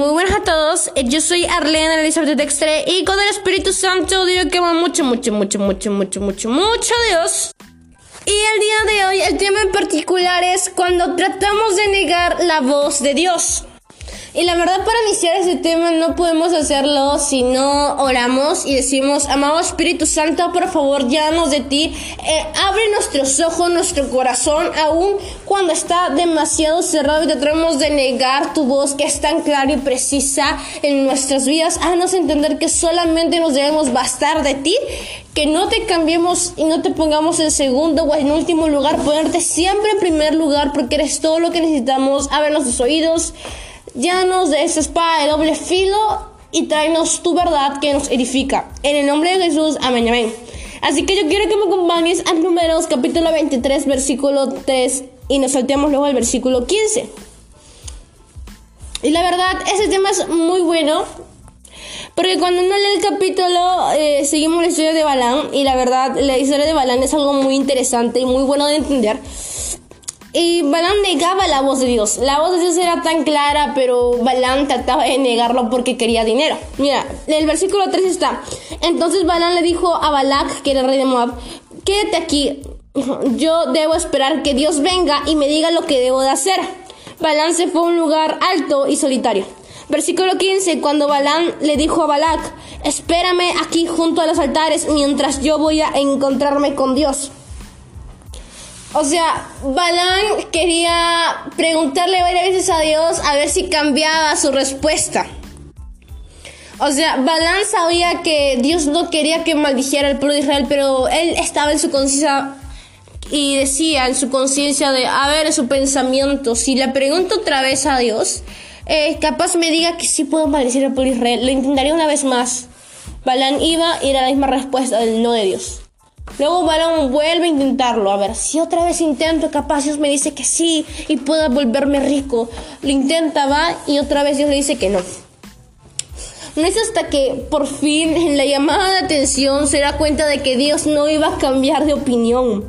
Muy buenas a todos, eh, yo soy Arlene Elizabeth Dextre y con el Espíritu Santo digo que va mucho, mucho, mucho, mucho, mucho, mucho, mucho Dios. Y el día de hoy el tema en particular es cuando tratamos de negar la voz de Dios. Y la verdad para iniciar ese tema no podemos hacerlo si no oramos y decimos, amado Espíritu Santo, por favor, llámanos de ti, eh, abre nuestros ojos, nuestro corazón, aún cuando está demasiado cerrado y tratamos de negar tu voz que es tan clara y precisa en nuestras vidas, haznos entender que solamente nos debemos bastar de ti, que no te cambiemos y no te pongamos en segundo o en último lugar, ponerte siempre en primer lugar porque eres todo lo que necesitamos, abre nuestros oídos, Llános de esa espada de doble filo y tráenos tu verdad que nos edifica. En el nombre de Jesús, amén, amén. Así que yo quiero que me acompañes a Números capítulo 23, versículo 3 y nos saltemos luego al versículo 15. Y la verdad, ese tema es muy bueno. Porque cuando uno lee el capítulo, eh, seguimos la historia de Balán. Y la verdad, la historia de Balán es algo muy interesante y muy bueno de entender. Y Balán negaba la voz de Dios. La voz de Dios era tan clara, pero Balán trataba de negarlo porque quería dinero. Mira, el versículo 3 está. Entonces Balán le dijo a Balak, que era rey de Moab, quédate aquí. Yo debo esperar que Dios venga y me diga lo que debo de hacer. Balán se fue a un lugar alto y solitario. Versículo 15, cuando Balán le dijo a Balak, espérame aquí junto a los altares mientras yo voy a encontrarme con Dios. O sea, Balán quería preguntarle varias veces a Dios a ver si cambiaba su respuesta. O sea, Balán sabía que Dios no quería que maldijera al pueblo de Israel, pero él estaba en su conciencia y decía en su conciencia de, a ver, en su pensamiento, si le pregunto otra vez a Dios, eh, capaz me diga que sí puedo maldecir al pueblo de Israel, lo intentaría una vez más. Balán iba y era la misma respuesta del no de Dios. Luego Balón vuelve a intentarlo. A ver, si otra vez intento, capaz Dios me dice que sí y pueda volverme rico. Lo intenta, va y otra vez Dios le dice que no. No es hasta que por fin en la llamada de atención se da cuenta de que Dios no iba a cambiar de opinión.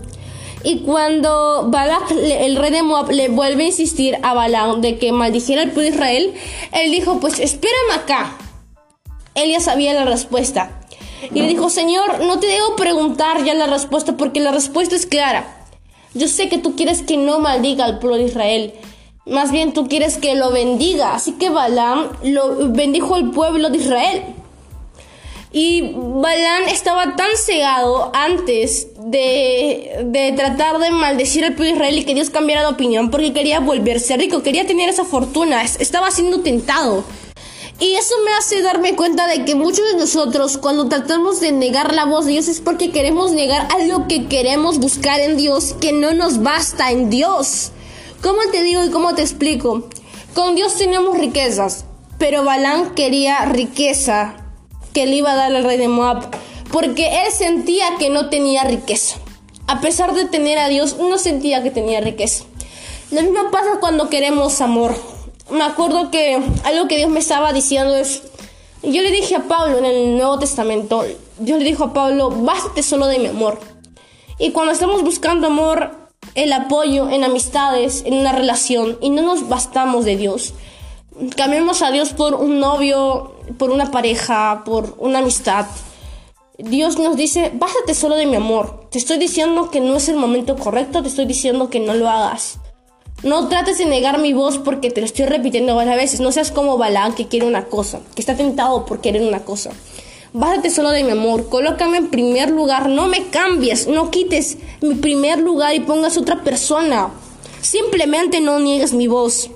Y cuando Balak, el rey de Moab, le vuelve a insistir a Balaam de que maldijera al pueblo de Israel, él dijo, pues espérame acá. Él ya sabía la respuesta. Y le dijo, Señor, no te debo preguntar ya la respuesta porque la respuesta es clara. Yo sé que tú quieres que no maldiga al pueblo de Israel. Más bien tú quieres que lo bendiga. Así que Balaam lo bendijo al pueblo de Israel. Y Balaam estaba tan cegado antes de, de, tratar de maldecir al pueblo de Israel y que Dios cambiara de opinión porque quería volverse rico, quería tener esa fortuna, estaba siendo tentado. Y eso me hace darme cuenta de que muchos de nosotros cuando tratamos de negar la voz de Dios es porque queremos negar algo que queremos buscar en Dios, que no nos basta en Dios. ¿Cómo te digo y cómo te explico? Con Dios tenemos riquezas, pero Balán quería riqueza que le iba a dar al rey de Moab, porque él sentía que no tenía riqueza. A pesar de tener a Dios, no sentía que tenía riqueza. Lo mismo pasa cuando queremos amor me acuerdo que algo que Dios me estaba diciendo es, yo le dije a Pablo en el Nuevo Testamento, Dios le dijo a Pablo, bástate solo de mi amor. Y cuando estamos buscando amor, el apoyo en amistades, en una relación, y no nos bastamos de Dios, cambiamos a Dios por un novio, por una pareja, por una amistad. Dios nos dice, bástate solo de mi amor. Te estoy diciendo que no es el momento correcto, te estoy diciendo que no lo hagas. No trates de negar mi voz porque te lo estoy repitiendo varias veces. No seas como Balán que quiere una cosa, que está tentado por querer una cosa. Bájate solo de mi amor, colócame en primer lugar, no me cambies, no quites mi primer lugar y pongas otra persona. Simplemente no niegues mi voz.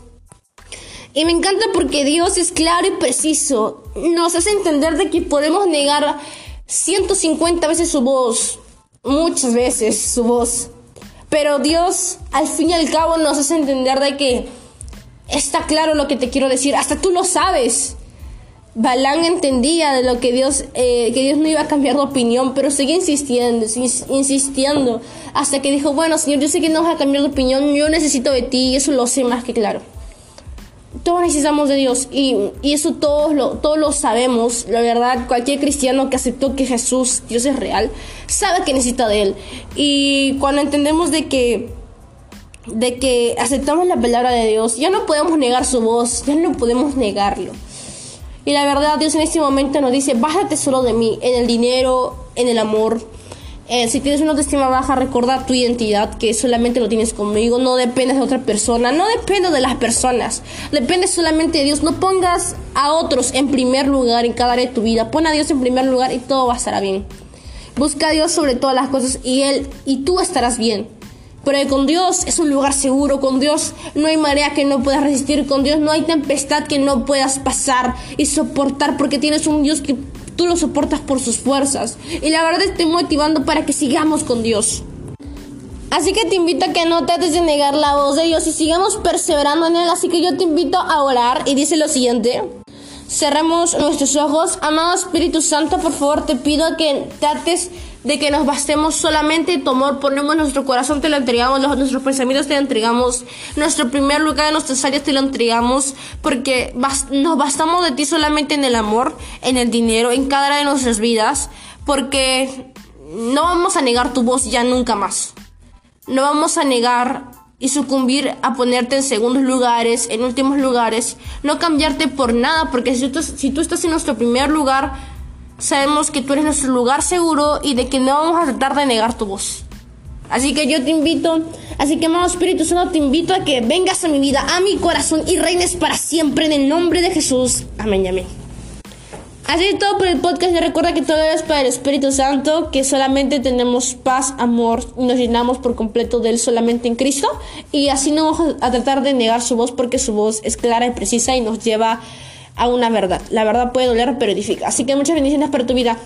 Y me encanta porque Dios es claro y preciso. Nos hace entender de que podemos negar 150 veces su voz, muchas veces su voz. Pero Dios, al fin y al cabo, nos hace entender de que está claro lo que te quiero decir. Hasta tú lo sabes. Balán entendía de lo que Dios, eh, que Dios no iba a cambiar de opinión, pero seguía insistiendo, insistiendo, hasta que dijo, bueno, Señor, yo sé que no vas a cambiar de opinión, yo necesito de ti, y eso lo sé más que claro todos necesitamos de Dios y, eso todos lo, todos lo sabemos. La verdad, cualquier cristiano que aceptó que Jesús, Dios es real, sabe que necesita de Él. Y cuando entendemos de que de que aceptamos la palabra de Dios, ya no podemos negar su voz, ya no podemos negarlo. Y la verdad, Dios en este momento nos dice, bájate solo de mí, en el dinero, en el amor. Eh, si tienes una autoestima baja, recordar tu identidad, que solamente lo tienes conmigo, no dependes de otra persona, no depende de las personas, depende solamente de Dios. No pongas a otros en primer lugar en cada área de tu vida, pon a Dios en primer lugar y todo va a estar bien. Busca a Dios sobre todas las cosas y Él y tú estarás bien. Pero con Dios es un lugar seguro, con Dios no hay marea que no puedas resistir, con Dios no hay tempestad que no puedas pasar y soportar, porque tienes un Dios que tú lo soportas por sus fuerzas. Y la verdad estoy motivando para que sigamos con Dios. Así que te invito a que no trates de negar la voz de Dios y sigamos perseverando en Él. Así que yo te invito a orar y dice lo siguiente. Cerremos nuestros ojos. Amado Espíritu Santo, por favor te pido que trates de que nos bastemos solamente tu amor, ponemos nuestro corazón, te lo entregamos, nuestros pensamientos te lo entregamos, nuestro primer lugar en nuestras áreas te lo entregamos, porque nos bastamos de ti solamente en el amor, en el dinero, en cada área de nuestras vidas, porque no vamos a negar tu voz ya nunca más. No vamos a negar y sucumbir a ponerte en segundos lugares, en últimos lugares, no cambiarte por nada, porque si tú, si tú estás en nuestro primer lugar, sabemos que tú eres nuestro lugar seguro y de que no vamos a tratar de negar tu voz. Así que yo te invito, así que amado Espíritu Santo, te invito a que vengas a mi vida, a mi corazón y reines para siempre en el nombre de Jesús. Amén y amén. Así es todo por el podcast. Y recuerda que todo es para el Espíritu Santo, que solamente tenemos paz, amor, y nos llenamos por completo de Él solamente en Cristo. Y así no vamos a tratar de negar su voz porque su voz es clara y precisa y nos lleva a una verdad. La verdad puede doler, pero edifica. Así que muchas bendiciones para tu vida.